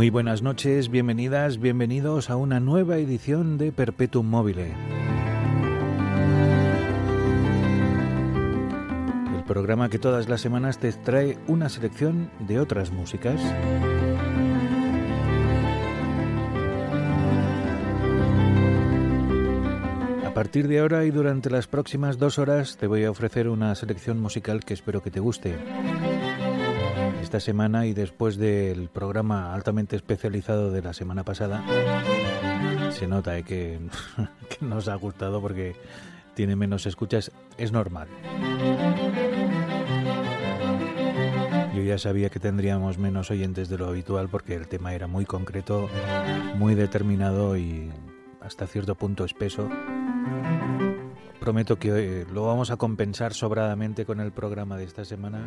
Muy buenas noches, bienvenidas, bienvenidos a una nueva edición de Perpetuum Mobile. El programa que todas las semanas te trae una selección de otras músicas. A partir de ahora y durante las próximas dos horas te voy a ofrecer una selección musical que espero que te guste esta semana y después del programa altamente especializado de la semana pasada, se nota eh, que, que nos ha gustado porque tiene menos escuchas. Es normal. Yo ya sabía que tendríamos menos oyentes de lo habitual porque el tema era muy concreto, muy determinado y hasta cierto punto espeso. Prometo que eh, lo vamos a compensar sobradamente con el programa de esta semana.